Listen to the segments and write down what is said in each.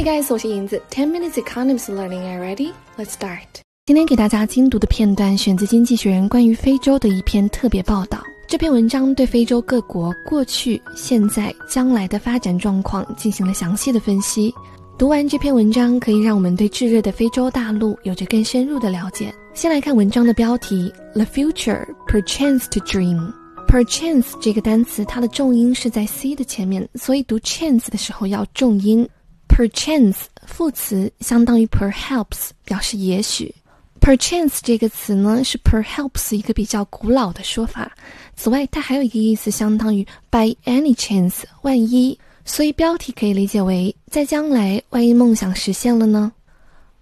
Hey guys，我是银子。Ten minutes economics learning, are ready? Let's start. 今天给大家精读的片段选自《经济学人》关于非洲的一篇特别报道。这篇文章对非洲各国过去、现在、将来的发展状况进行了详细的分析。读完这篇文章，可以让我们对炙热的非洲大陆有着更深入的了解。先来看文章的标题：The future, perchance to dream。perchance 这个单词，它的重音是在 c 的前面，所以读 chance 的时候要重音。perchance 副词相当于 perhaps，表示也许。perchance 这个词呢是 perhaps 一个比较古老的说法。此外，它还有一个意思，相当于 by any chance，万一。所以标题可以理解为在将来，万一梦想实现了呢？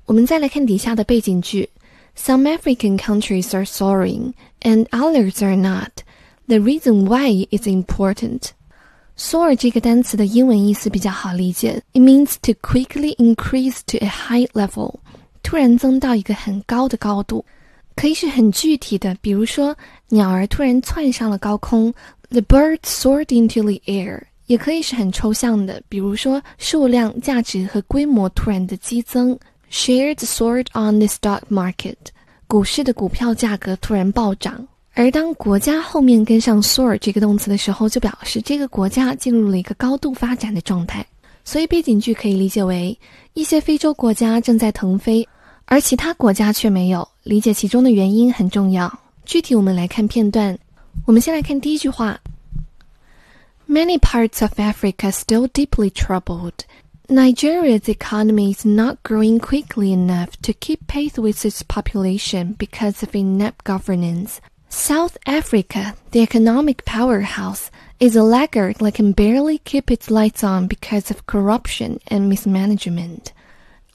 我们再来看底下的背景句：Some African countries are soaring, and others are not. The reason why is important. Soar 这个单词的英文意思比较好理解，it means to quickly increase to a high level，突然增到一个很高的高度，可以是很具体的，比如说鸟儿突然窜上了高空，the bird soared into the air，也可以是很抽象的，比如说数量、价值和规模突然的激增，shares soared on the stock market，股市的股票价格突然暴涨。而当国家后面跟上 soar 这个动词的时候，就表示这个国家进入了一个高度发展的状态。所以背景句可以理解为一些非洲国家正在腾飞，而其他国家却没有。理解其中的原因很重要。具体我们来看片段。我们先来看第一句话：Many parts of Africa still deeply troubled. Nigeria's economy is not growing quickly enough to keep pace with its population because of inept governance. South Africa, the economic powerhouse, is a laggard that can barely keep its lights on because of corruption and mismanagement.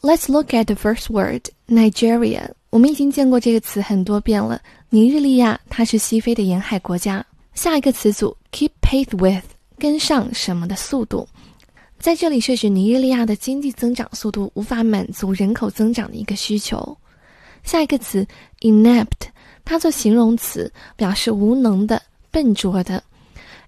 Let's look at the first word, Nigeria. 我们已经见过这个词很多遍了。尼日利亚，它是西非的沿海国家。下一个词组，keep pace with，跟上什么的速度，在这里是指尼日利亚的经济增长速度无法满足人口增长的一个需求。下一个词，inept。 它做形容词，表示无能的、笨拙的。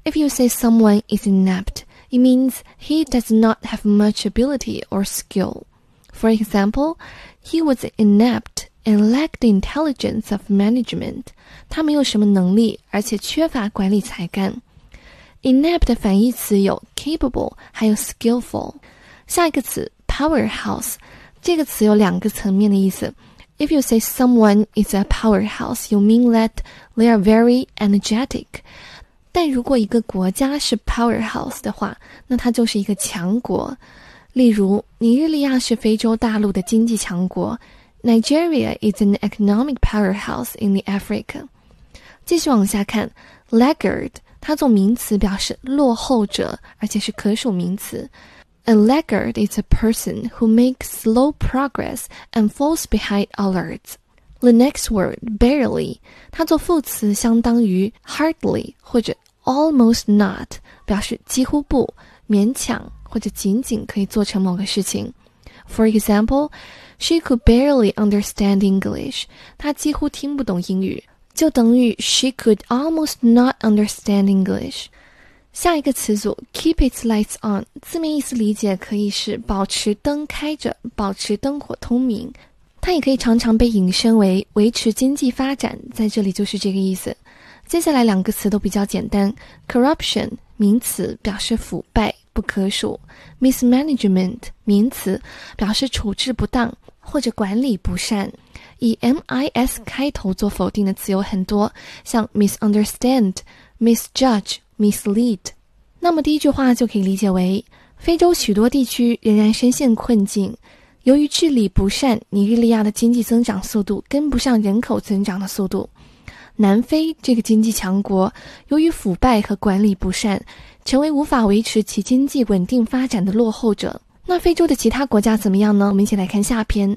If you say someone is inept, it means he does not have much ability or skill. For example, he was inept and lacked the intelligence of management. 他没有什么能力，而且缺乏管理才干。Inept 的反义词有 capable，还有 skillful。下一个词 powerhouse，这个词有两个层面的意思。 if you say someone is a powerhouse, you mean that they are very energetic. 但如果一个国家是 powerhouse 的话，那它就是一个强国。例如，尼日利亚是非洲大陆的经济强国，Nigeria is an economic powerhouse in the Africa。继续往下看，laggard，它做名词表示落后者，而且是可数名词。 A laggard is a person who makes slow progress and falls behind others. The next word, barely，它做副词相当于 hardly 或者 almost not，表示几乎不、勉强或者仅仅可以做成某个事情。For example, she could barely understand English. 她几乎听不懂英语，就等于 she could almost not understand English. 下一个词组 keep its lights on，字面意思理解可以是保持灯开着，保持灯火通明。它也可以常常被引申为维持经济发展，在这里就是这个意思。接下来两个词都比较简单，corruption 名词表示腐败不可数，mismanagement 名词表示处置不当或者管理不善。以 mis 开头做否定的词有很多，像 misunderstand、misjudge。mislead，那么第一句话就可以理解为：非洲许多地区仍然深陷困境，由于治理不善，尼日利亚的经济增长速度跟不上人口增长的速度。南非这个经济强国，由于腐败和管理不善，成为无法维持其经济稳定发展的落后者。那非洲的其他国家怎么样呢？我们一起来看下篇。